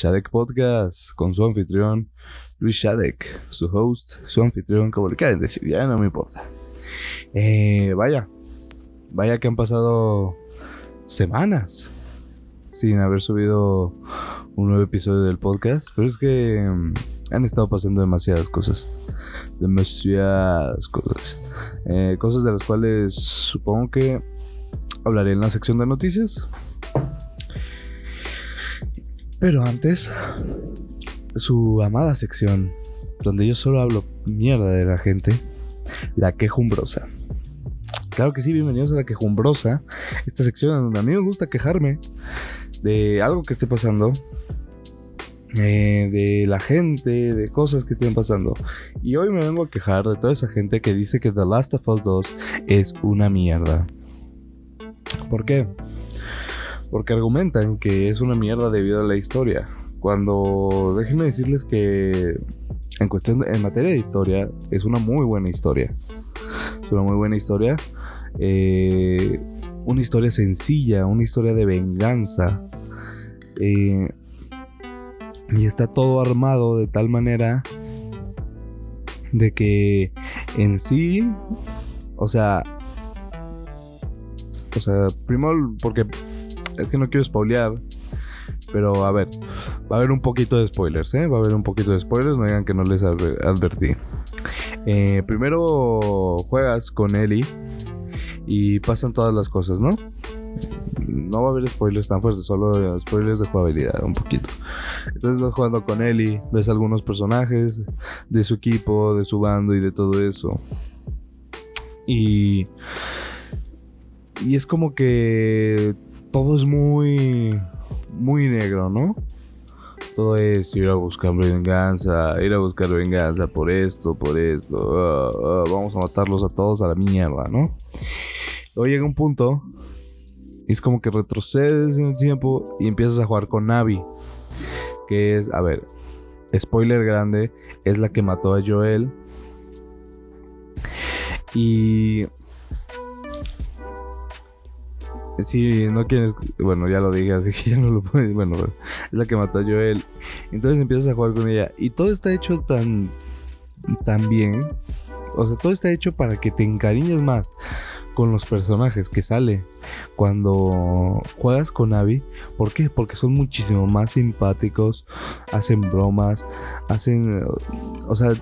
Shadek Podcast con su anfitrión Luis Shadek, su host, su anfitrión, como le decir, ya no me importa. Eh, vaya, vaya que han pasado semanas sin haber subido un nuevo episodio del podcast, pero es que mm, han estado pasando demasiadas cosas. Demasiadas cosas. Eh, cosas de las cuales supongo que hablaré en la sección de noticias. Pero antes, su amada sección, donde yo solo hablo mierda de la gente, la quejumbrosa. Claro que sí, bienvenidos a la quejumbrosa, esta sección donde a mí me gusta quejarme de algo que esté pasando, eh, de la gente, de cosas que estén pasando. Y hoy me vengo a quejar de toda esa gente que dice que The Last of Us 2 es una mierda. ¿Por qué? Porque argumentan que es una mierda debido a la historia. Cuando déjenme decirles que en cuestión en materia de historia es una muy buena historia. Es una muy buena historia. Eh, una historia sencilla, una historia de venganza. Eh, y está todo armado de tal manera de que en sí, o sea, o sea, primero porque es que no quiero spoilear. Pero a ver, va a haber un poquito de spoilers, ¿eh? Va a haber un poquito de spoilers, no digan que no les advertí. Eh, primero juegas con Ellie y pasan todas las cosas, ¿no? No va a haber spoilers tan fuertes, solo spoilers de jugabilidad, un poquito. Entonces vas jugando con Ellie, ves algunos personajes de su equipo, de su bando y de todo eso. Y. Y es como que todo es muy, muy negro, ¿no? Todo es ir a buscar venganza, ir a buscar venganza por esto, por esto, ah, ah, vamos a matarlos a todos a la mierda, ¿no? Luego llega un punto, y es como que retrocedes en el tiempo y empiezas a jugar con Navi, que es, a ver, spoiler grande, es la que mató a Joel. Y si no quieres, bueno, ya lo dije, así que ya no lo puedes. Bueno, es la que mató a Joel. Entonces empiezas a jugar con ella. Y todo está hecho tan, tan bien. O sea, todo está hecho para que te encariñes más con los personajes que sale cuando juegas con Abby. ¿Por qué? Porque son muchísimo más simpáticos, hacen bromas, hacen... O sea,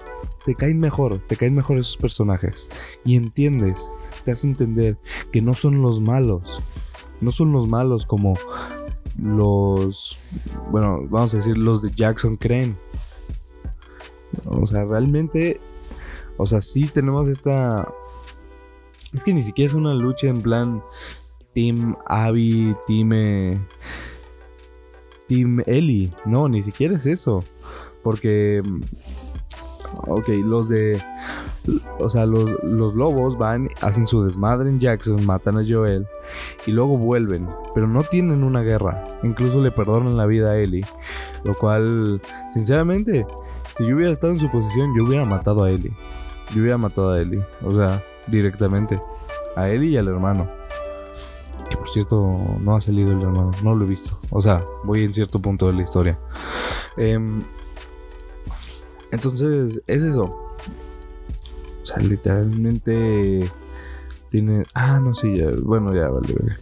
te caen mejor, te caen mejor esos personajes. Y entiendes, te hace entender que no son los malos no son los malos como los, bueno, vamos a decir, los de Jackson creen. O sea, realmente, o sea, sí tenemos esta... Es que ni siquiera es una lucha en plan Team Abby, Team... Eh, team Ellie. No, ni siquiera es eso. Porque... Ok, los de o sea, los, lobos van, hacen su desmadre en Jackson, matan a Joel y luego vuelven, pero no tienen una guerra. Incluso le perdonan la vida a Ellie, lo cual, sinceramente, si yo hubiera estado en su posición, yo hubiera matado a Ellie. Yo hubiera matado a Ellie, o sea, directamente. A Ellie y al hermano. Que por cierto, no ha salido el hermano, no lo he visto. O sea, voy en cierto punto de la historia. Em, entonces, es eso sea, literalmente tiene. Ah, no, sí, ya. Bueno, ya, vale, vale.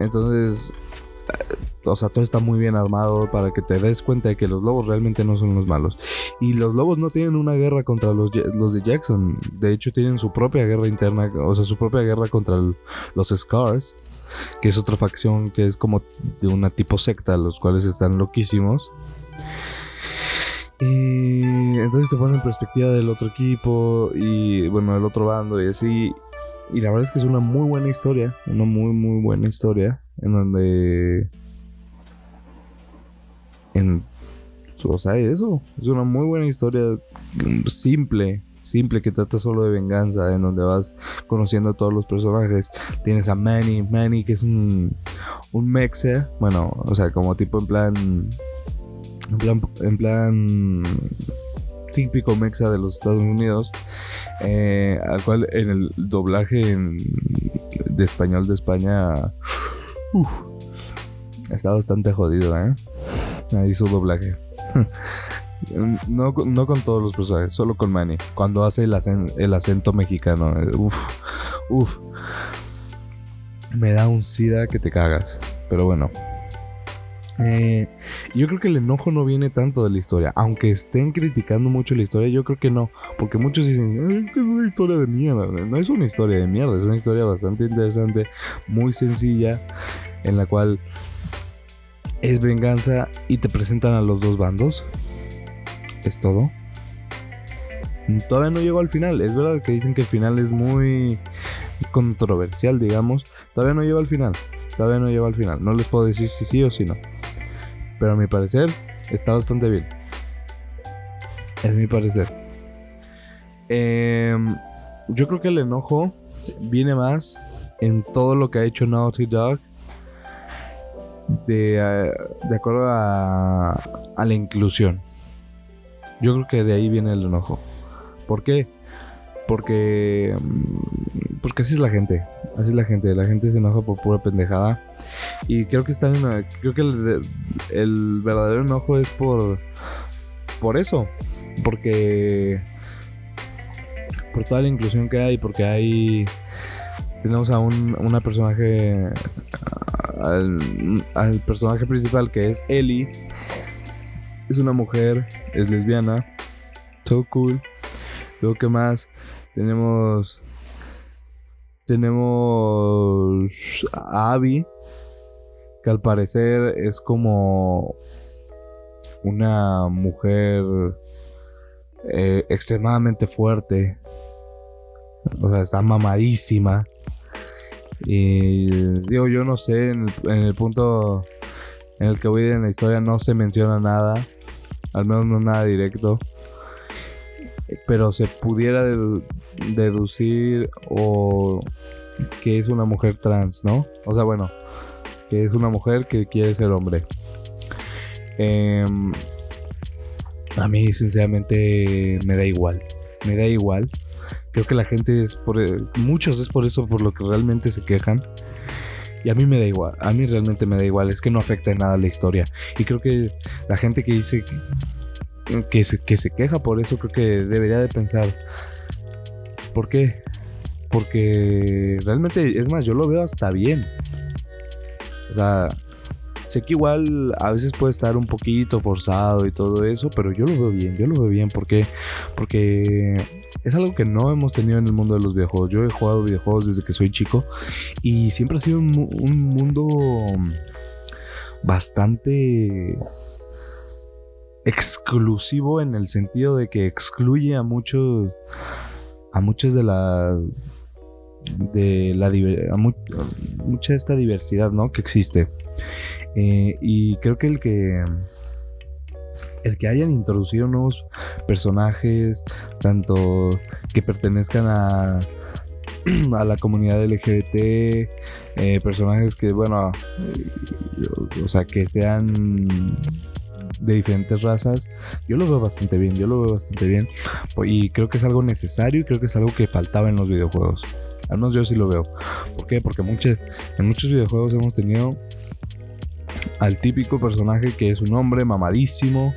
Entonces. Eh, o sea, todo está muy bien armado para que te des cuenta de que los lobos realmente no son los malos. Y los lobos no tienen una guerra contra los, los de Jackson. De hecho, tienen su propia guerra interna. O sea, su propia guerra contra los Scars. Que es otra facción que es como de una tipo secta. Los cuales están loquísimos. Y entonces te ponen en perspectiva del otro equipo y bueno, del otro bando y así. Y la verdad es que es una muy buena historia, una muy muy buena historia en donde en o sea, eso, es una muy buena historia simple, simple que trata solo de venganza, en donde vas conociendo a todos los personajes. Tienes a Manny, Manny que es un un mexa, bueno, o sea, como tipo en plan en plan, en típico mexa de los Estados Unidos, eh, al cual en el doblaje de español de España, Está bastante jodido, ¿eh? Ahí su doblaje. no, no con todos los personajes, solo con Manny. Cuando hace el, el acento mexicano. Eh. Me da un sida que te cagas. Pero bueno. Eh, yo creo que el enojo no viene tanto de la historia. Aunque estén criticando mucho la historia, yo creo que no. Porque muchos dicen, es una historia de mierda. No es una historia de mierda, es una historia bastante interesante, muy sencilla, en la cual es venganza y te presentan a los dos bandos. Es todo. Todavía no llegó al final. Es verdad que dicen que el final es muy controversial, digamos. Todavía no llegó al final. Todavía no llegó al final. No les puedo decir si sí o si no. Pero a mi parecer está bastante bien. Es mi parecer. Em, yo creo que el enojo viene más en todo lo que ha hecho Naughty Dog. De, eh, de acuerdo a, a la inclusión. Yo creo que de ahí viene el enojo. ¿Por qué? Porque. Mm, pues así es la gente. Así es la gente. La gente se enoja por pura pendejada. Y creo que están en una, Creo que el, verdadero enojo es por. Por eso. Porque. Por toda la inclusión que hay. Porque hay. Tenemos a un una personaje. Al, personaje principal que es Ellie. Es una mujer. Es lesbiana. So cool Luego, ¿qué más? Tenemos. Tenemos a Abby, que al parecer es como una mujer eh, extremadamente fuerte. O sea, está mamadísima. Y digo, yo no sé, en el, en el punto en el que voy en la historia no se menciona nada. Al menos no nada directo pero se pudiera deducir o que es una mujer trans, ¿no? O sea, bueno, que es una mujer que quiere ser hombre. Em, a mí, sinceramente, me da igual. Me da igual. Creo que la gente es por. Muchos es por eso por lo que realmente se quejan. Y a mí me da igual. A mí realmente me da igual. Es que no afecta en nada la historia. Y creo que la gente que dice que se, que se queja por eso, creo que debería de pensar, ¿por qué? Porque realmente, es más, yo lo veo hasta bien. O sea, sé que igual a veces puede estar un poquito forzado y todo eso, pero yo lo veo bien, yo lo veo bien porque porque es algo que no hemos tenido en el mundo de los videojuegos. Yo he jugado videojuegos desde que soy chico y siempre ha sido un, un mundo bastante exclusivo en el sentido de que excluye a muchos a muchas de la de la mucha esta diversidad ¿no? que existe eh, y creo que el que el que hayan introducido nuevos personajes tanto que pertenezcan a a la comunidad LGBT eh, personajes que bueno o sea que sean de diferentes razas, yo lo veo bastante bien, yo lo veo bastante bien. Y creo que es algo necesario y creo que es algo que faltaba en los videojuegos. Al menos yo sí lo veo. ¿Por qué? Porque muchos, en muchos videojuegos hemos tenido al típico personaje que es un hombre mamadísimo,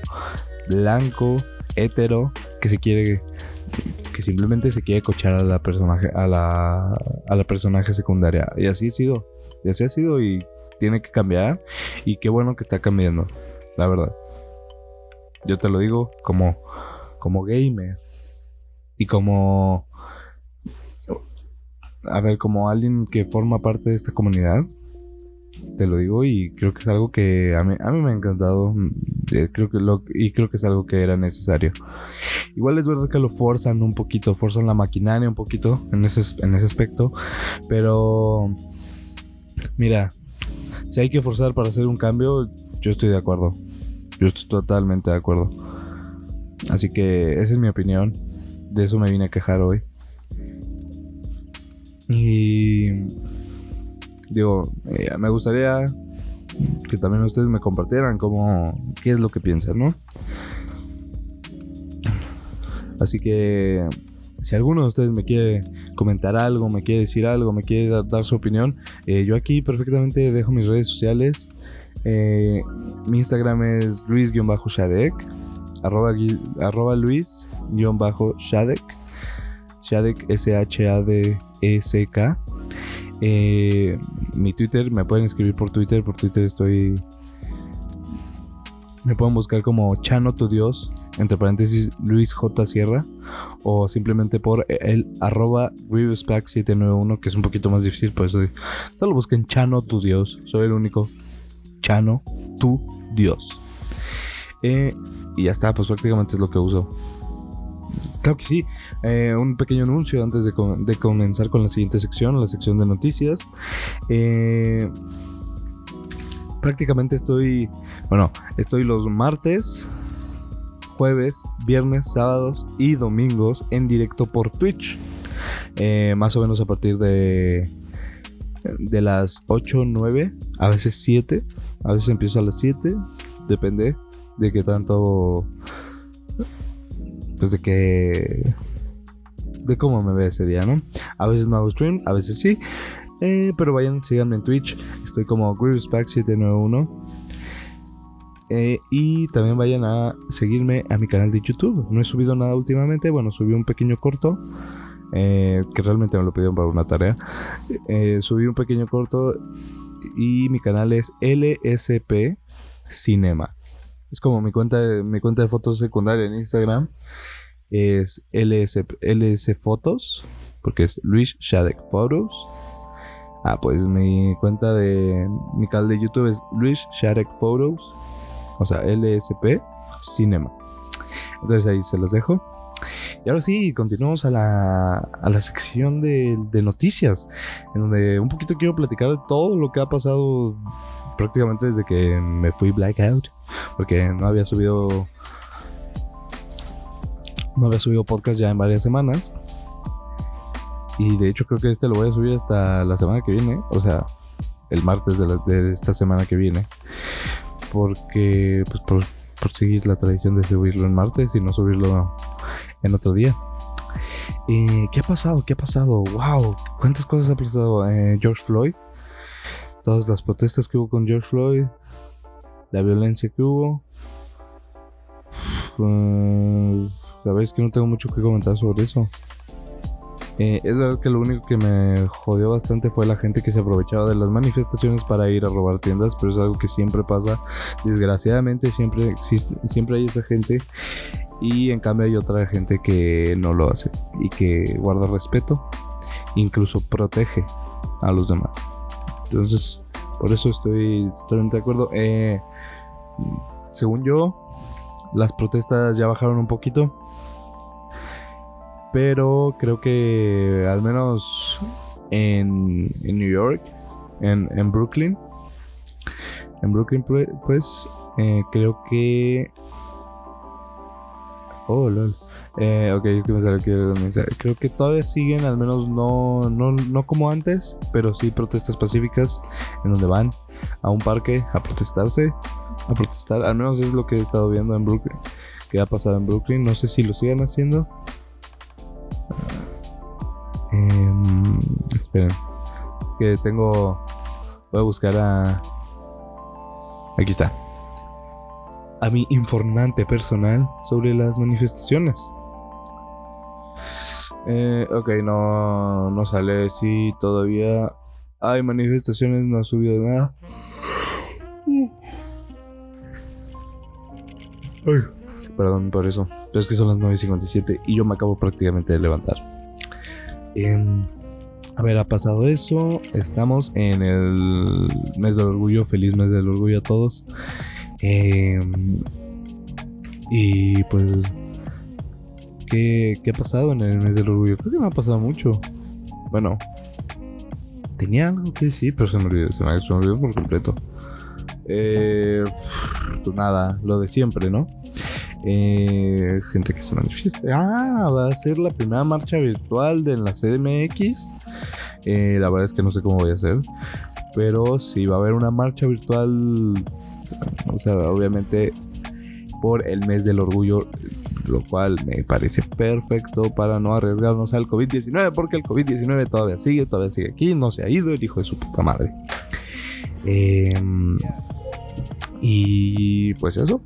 blanco, hetero, que se quiere que simplemente se quiere cochar a la personaje a la a la personaje secundaria y así ha sido y así ha sido y tiene que cambiar y qué bueno que está cambiando la verdad yo te lo digo como, como gamer. Y como... A ver, como alguien que forma parte de esta comunidad. Te lo digo y creo que es algo que a mí, a mí me ha encantado. Eh, creo que lo, y creo que es algo que era necesario. Igual es verdad que lo forzan un poquito, forzan la maquinaria un poquito en ese, en ese aspecto. Pero... Mira, si hay que forzar para hacer un cambio, yo estoy de acuerdo. Yo estoy totalmente de acuerdo. Así que esa es mi opinión. De eso me vine a quejar hoy. Y digo, eh, me gustaría que también ustedes me compartieran cómo qué es lo que piensan, ¿no? Así que si alguno de ustedes me quiere comentar algo, me quiere decir algo, me quiere dar, su opinión, eh, yo aquí perfectamente dejo mis redes sociales Eh, mi Instagram es luis-shadek. Arroba, arroba luis-shadek. Shadek S-H-A-D-E-C-K. Eh, mi Twitter, me pueden escribir por Twitter. Por Twitter estoy. Me pueden buscar como Chano tu Dios, entre paréntesis Luis J. Sierra, o simplemente por el arroba 791 que es un poquito más difícil, por eso solo busquen Chano tu Dios. Soy el único Chano tu Dios. Eh, y ya está, pues prácticamente es lo que uso. Claro que sí. Eh, un pequeño anuncio antes de, comenzar con la siguiente sección, la sección de noticias. Eh, prácticamente estoy, bueno, estoy los martes, jueves, viernes, sábados y domingos en directo por Twitch. Más o menos a partir de de las 8, 9, a veces 7, a veces empiezo a las 7, depende de qué tanto pues de que de cómo me ve ese día, ¿no? A veces no hago stream, a veces sí. Eh, pero vayan, síganme en Twitch. Estoy como GrievousPack791. Eh, y también vayan a seguirme a mi canal de YouTube. No he subido nada últimamente. Bueno, subí un pequeño corto. Eh, que realmente me lo pidieron para una tarea. subí un pequeño corto. Y mi canal es LSP Cinema. Es como mi cuenta de, mi cuenta de fotos secundaria en Instagram. Es LS, LS Fotos. Porque es Luis Shadek Photos. Ah, pues mi cuenta de mi canal de YouTube es Luis Shadek Photos. O sea, LSP Cinema. Entonces ahí se los dejo. Y ahora sí, continuamos a la, a la sección de, de, noticias, en donde un poquito quiero platicar de todo lo que ha pasado prácticamente desde que me fui blackout, porque no había subido no había subido podcast ya en varias semanas. Y de hecho creo que este lo voy a subir hasta la semana que viene, o sea, el martes de, esta semana que viene. Porque, pues por, seguir la tradición de subirlo en martes y no subirlo en otro día. ¿Y ¿Qué ha pasado? ¿Qué ha pasado? ¡Wow! ¿Cuántas cosas ha pasado? Eh, George Floyd todas las protestas que hubo con George Floyd, la violencia que hubo. Es que no tengo mucho que comentar sobre eso. Eh, es verdad que lo único que me jodió bastante fue la gente que se aprovechaba de las manifestaciones para ir a robar tiendas, pero es algo que siempre pasa. Desgraciadamente siempre existe, siempre hay esa gente y en cambio hay otra gente que no lo hace y que guarda respeto, incluso protege a los demás. Entonces, por eso estoy totalmente de acuerdo. Eh, según yo, las protestas ya bajaron un poquito. Pero creo que al menos en, New York, en, Brooklyn, en Brooklyn pues eh, creo que Oh, lol. Eh, ok, es que me sale Creo que todavía siguen, al menos no, no, no como antes, pero sí protestas pacíficas en donde van a un parque a protestarse, a protestar. Al menos es lo que he estado viendo en Brooklyn, que ha pasado en Brooklyn. No sé si lo siguen haciendo. Eh, esperen, que tengo. Voy a buscar a. Aquí está a mi informante personal sobre las manifestaciones. Eh, ok, no, no sale si todavía hay manifestaciones, no ha subido nada. perdón por eso, pero es que son las 9.57 y yo me acabo prácticamente de levantar. Em, a ver, ha pasado eso. Estamos en el mes del orgullo. Feliz mes del orgullo a todos. Em, y pues, ¿qué, ¿qué, ha pasado en el mes del orgullo? Creo que me ha pasado mucho. Bueno, tenía algo que decir, pero se me olvidó, se me, olvidó por completo. Eh, pues nada, lo de siempre, ¿no? Eh, gente que se manifiesta. Ah, va a ser la primera marcha virtual de la CDMX. Eh, la verdad es que no sé cómo voy a hacer. Pero sí va a haber una marcha virtual o sea, obviamente por el mes del orgullo, lo cual me parece perfecto para no arriesgarnos al COVID-19, porque el COVID-19 todavía sigue, todavía sigue aquí, no se ha ido el hijo de su puta madre. Em, Y pues eso.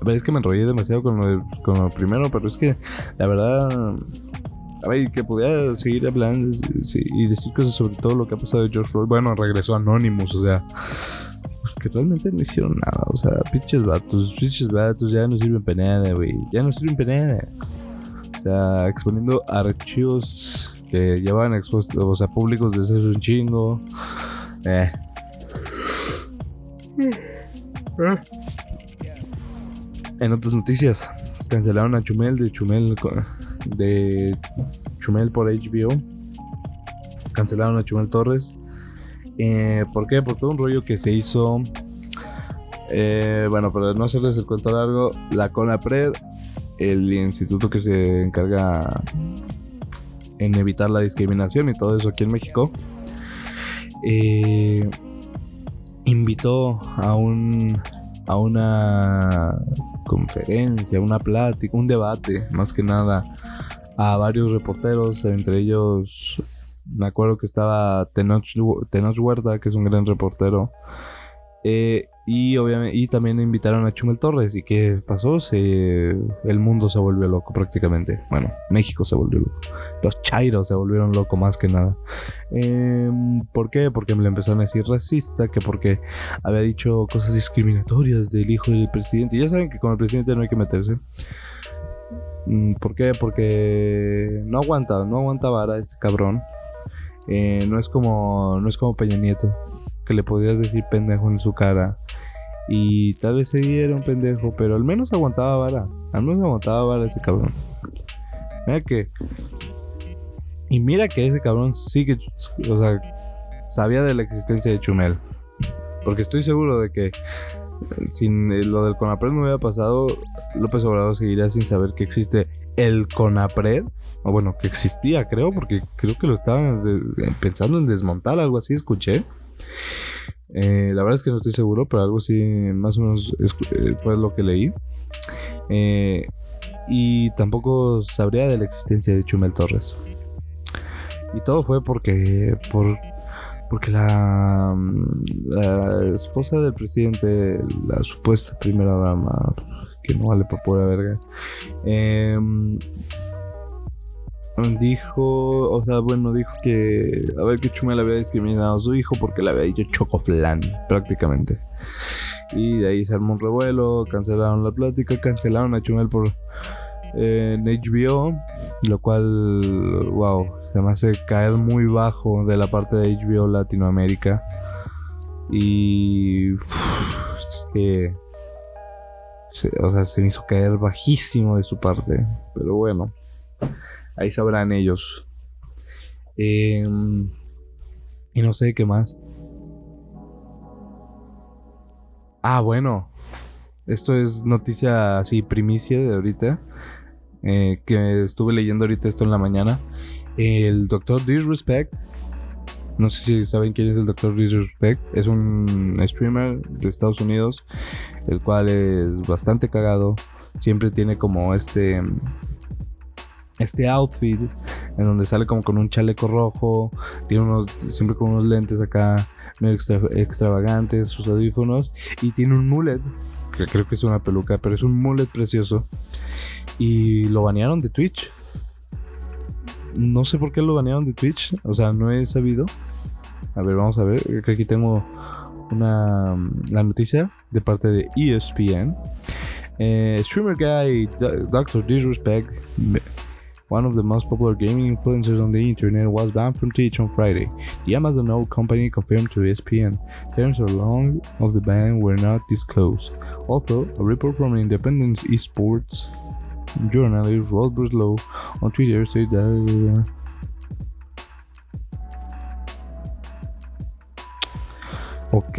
A ver, es que me enrollé demasiado con lo, lo primero, pero es que la verdad a ver, que pudiera seguir hablando y decir cosas sobre todo lo que ha pasado de George Floyd. Bueno, regresó Anonymous, o sea, pues que realmente no hicieron nada. O sea, pinches vatos, pinches vatos, ya no sirven para nada, güey. Ya no sirven para nada. O sea, exponiendo archivos que llevan expuestos, o sea, públicos desde hace un chingo. Eh. En otras noticias, cancelaron a Chumel de Chumel de Chumel por HBO. Cancelaron a Chumel Torres. Eh, ¿Por qué? Por todo un rollo que se hizo. Eh, bueno, para no hacerles el cuento largo, la CONAPRED, el instituto que se encarga en evitar la discriminación y todo eso aquí en México, eh, invitó a un a una conferencia, una plática, un debate, más que nada, a varios reporteros, entre ellos me acuerdo que estaba Tenoch, Tenoch Huerta, que es un gran reportero, eh, y obviamente y también invitaron a Chumel Torres. ¿Y qué pasó? Se, el mundo se volvió loco prácticamente. Bueno, México se volvió loco. Los chairos se volvieron locos más que nada. Em, ¿Por qué? Porque me le empezaron a decir racista, que porque había dicho cosas discriminatorias del hijo del presidente. Ya saben que con el presidente no hay que meterse. Mm, ¿Por qué? Porque no aguanta, no aguanta vara este cabrón. Eh, no es como no es como Peña Nieto que le podías decir pendejo en su cara. Y tal vez se era un pendejo, pero al menos aguantaba vara. Al menos aguantaba vara ese cabrón. Mira que. Y mira que ese cabrón sí que. O sea, sabía de la existencia de Chumel. Porque estoy seguro de que. Sin lo del Conapred no hubiera pasado, López Obrador seguiría sin saber que existe el Conapred. O bueno, que existía, creo, porque creo que lo estaban pensando en desmontar, algo así, escuché. Eh, la verdad es que no estoy seguro, pero algo así más o menos eh, fue lo que leí. Eh, y tampoco sabría de la existencia de Chumel Torres. Y todo fue porque por porque la, la esposa del presidente, la supuesta primera dama, que no vale por pura verga, eh, dijo, o sea, bueno, dijo que a ver que Chumel había discriminado a su hijo porque le había dicho chocoflan, prácticamente. Y de ahí se armó un revuelo, cancelaron la plática, cancelaron a Chumel por eh, en HBO, lo cual, wow, se me hace caer muy bajo de la parte de HBO Latinoamérica. Y es que, o sea, se me hizo caer bajísimo de su parte, pero bueno. Ahí sabrán ellos. Em, y no sé qué más. Ah, bueno. Esto es noticia así, primicia de ahorita. Eh, que estuve leyendo ahorita esto en la mañana. El doctor Disrespect. No sé si saben quién es el doctor Disrespect. Es un streamer de Estados Unidos. El cual es bastante cagado. Siempre tiene como este este outfit en donde sale como con un chaleco rojo, tiene unos, siempre con unos lentes acá medio extravagantes, sus audífonos y tiene un mullet, que creo que es una peluca, pero es un mullet precioso y lo banearon de Twitch. No sé por qué lo banearon de Twitch, o sea, no he sabido. A ver, vamos a ver, que aquí tengo una la noticia de parte de ESPN. Eh, streamer guy Doctor Disrespect one of the most popular gaming influencers on the internet, was banned from Twitch on Friday. The Amazon owned company confirmed to ESPN. Terms or long of the ban were not disclosed. Also, a report from Independence Esports journalist Robert Lowe on Twitter said that. Ok.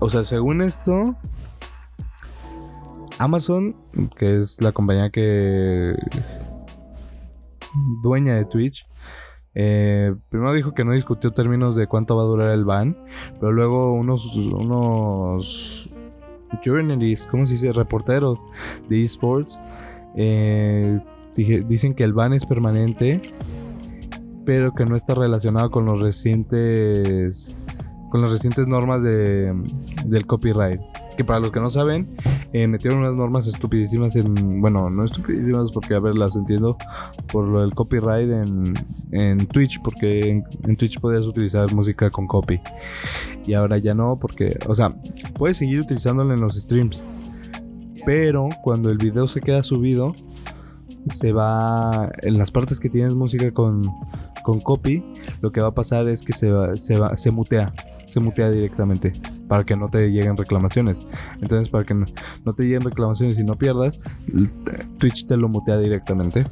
O sea, según esto, Amazon, que es la compañía que dueña de Twitch, eh, primero dijo que no discutió términos de cuánto va a durar el ban, pero luego unos unos journalists, ¿cómo se dice? Reporteros de esports eh, dicen que el ban es permanente, pero que no está relacionado con los recientes con las recientes normas de, del copyright. Que para los que no saben, eh, metieron unas normas estupidísimas en. Bueno, no estupidísimas porque, a ver, las entiendo. Por lo del copyright en, en Twitch, porque en, Twitch podías utilizar música con copy. Y ahora ya no, porque. O sea, puedes seguir utilizándolo en los streams. Pero cuando el video se queda subido, se va. En las partes que tienes música con, con copy, lo que va a pasar es que se, va, se, va, se mutea. Se mutea directamente para que no te lleguen reclamaciones. Entonces, para que no, te lleguen reclamaciones y no pierdas, Twitch te lo mutea directamente.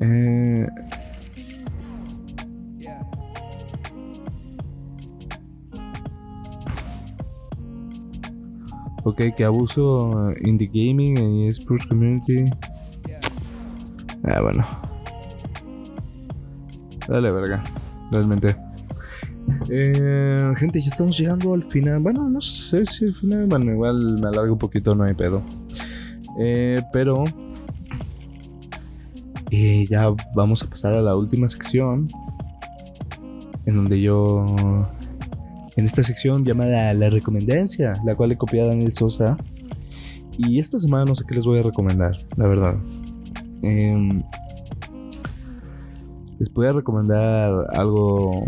Eh, ok, que abuso indie gaming y esports community. Ah, bueno. Dale, verga realmente. Eh, gente, ya estamos llegando al final. Bueno, no sé si al final. Bueno, igual me alargo un poquito, no hay pedo. Eh, pero. Eh, ya vamos a pasar a la última sección. En donde yo. En esta sección llamada La Recomendancia, la cual he copiado a Daniel Sosa. Y esta semana no sé qué les voy a recomendar, la verdad. Eh, les podría recomendar algo,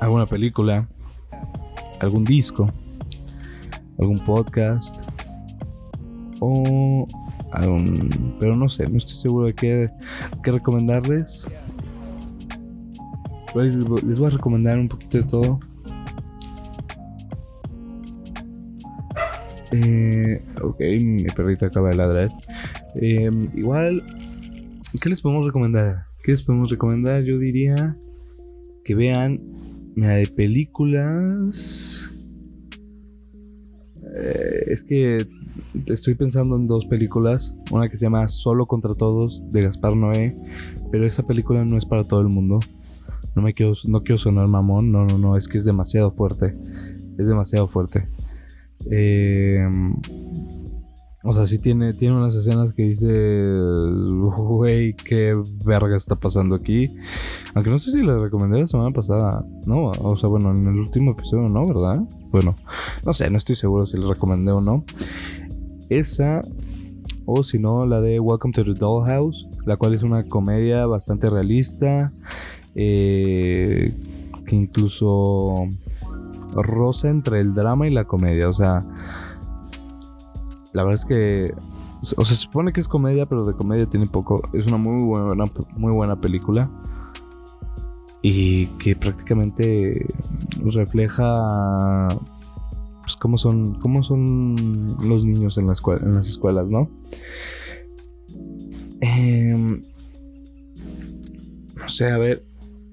alguna película, algún disco, algún podcast o algún, pero no sé, no estoy seguro de qué, recomendarles. Pues les voy a recomendar un poquito de todo. Eh, ok, mi perrito acaba de ladrar. Eh, igual, ¿qué les podemos recomendar? ¿Qué les podemos recomendar? Yo diría que vean de películas. Eh, es que estoy pensando en dos películas. Una que se llama Solo contra Todos de Gaspar Noé. Pero esa película no es para todo el mundo. No me quiero, no quiero sonar mamón. No, no, no. Es que es demasiado fuerte. Es demasiado fuerte. Eh, o sea, sí tiene, tiene unas escenas que dice, güey, qué verga está pasando aquí. Aunque no sé si la recomendé la semana pasada. No, o sea, bueno, en el último episodio no, ¿verdad? Bueno, no sé, no estoy seguro si la recomendé o no. Esa, o si no, la de Welcome to the Dollhouse, la cual es una comedia bastante realista. Eh, que incluso rosa entre el drama y la comedia. O sea la verdad es que. O sea, se supone que es comedia, pero de comedia tiene poco. Es una muy buena, muy buena película. Y que prácticamente refleja. Pues cómo son. cómo son los niños en, la escuela, en las escuelas, ¿no? Eh, no sé, a ver.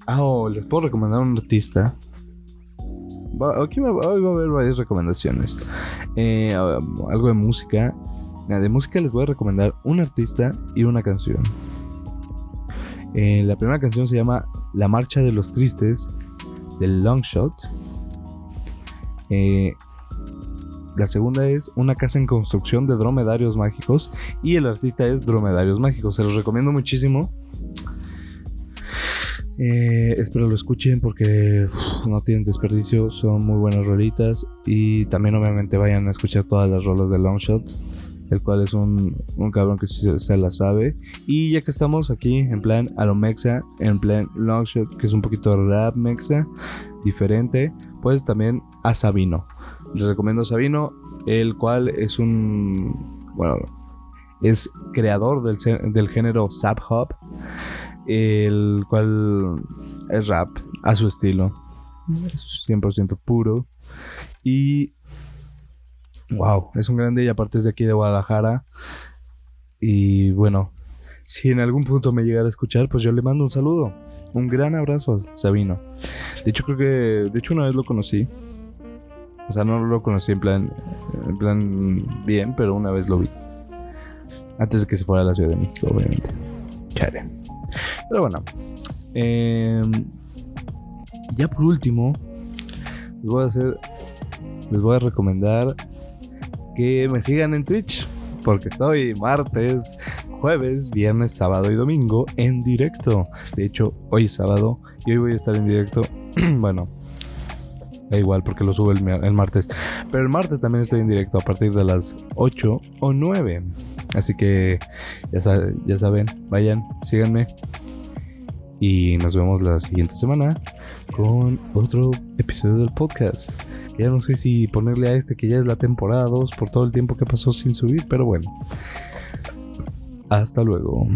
Ah, oh, les puedo recomendar a un artista. aquí va, va, a haber varias recomendaciones. Eh, algo de música. De música les voy a recomendar un artista y una canción. Eh, la primera canción se llama La Marcha de los Tristes del Longshot. Eh, la segunda es Una casa en construcción de dromedarios mágicos. Y el artista es Dromedarios Mágicos. Se los recomiendo muchísimo. Eh, espero lo escuchen porque no tienen desperdicio, son muy buenas rolitas y también obviamente vayan a escuchar todas las rolas de Longshot, el cual es un, cabrón que se, se, la sabe. Y ya que estamos aquí en plan a lo mexa, en plan Longshot, que es un poquito rap mexa, diferente, pues también a Sabino. Les recomiendo a Sabino, el cual es un, bueno, es creador del, del género Sap Hop el cual es rap a su estilo, es 100% puro y wow, es un grande y aparte es de aquí de Guadalajara y bueno, si en algún punto me llegara a escuchar, pues yo le mando un saludo, un gran abrazo a Sabino. De hecho creo que, de hecho una vez lo conocí. O sea, no lo conocí en plan, en plan bien, pero una vez lo vi. Antes de que se fuera a la Ciudad de México, obviamente. Chale. Pero bueno. Em, ya por último, les voy a. Les voy a recomendar que me sigan en Twitch. Porque estoy martes jueves, viernes, sábado y domingo en directo. De hecho, hoy es sábado y hoy voy a estar en directo. bueno, da igual porque lo subo el, el, martes. Pero el martes también estoy en directo a partir de las 8 o 9. Así que ya, saben, vayan, síganme. Y nos vemos la siguiente semana con otro episodio del podcast. Ya no sé si ponerle a este que ya es la temporada 2 por todo el tiempo que pasó sin subir, pero bueno. Hasta luego.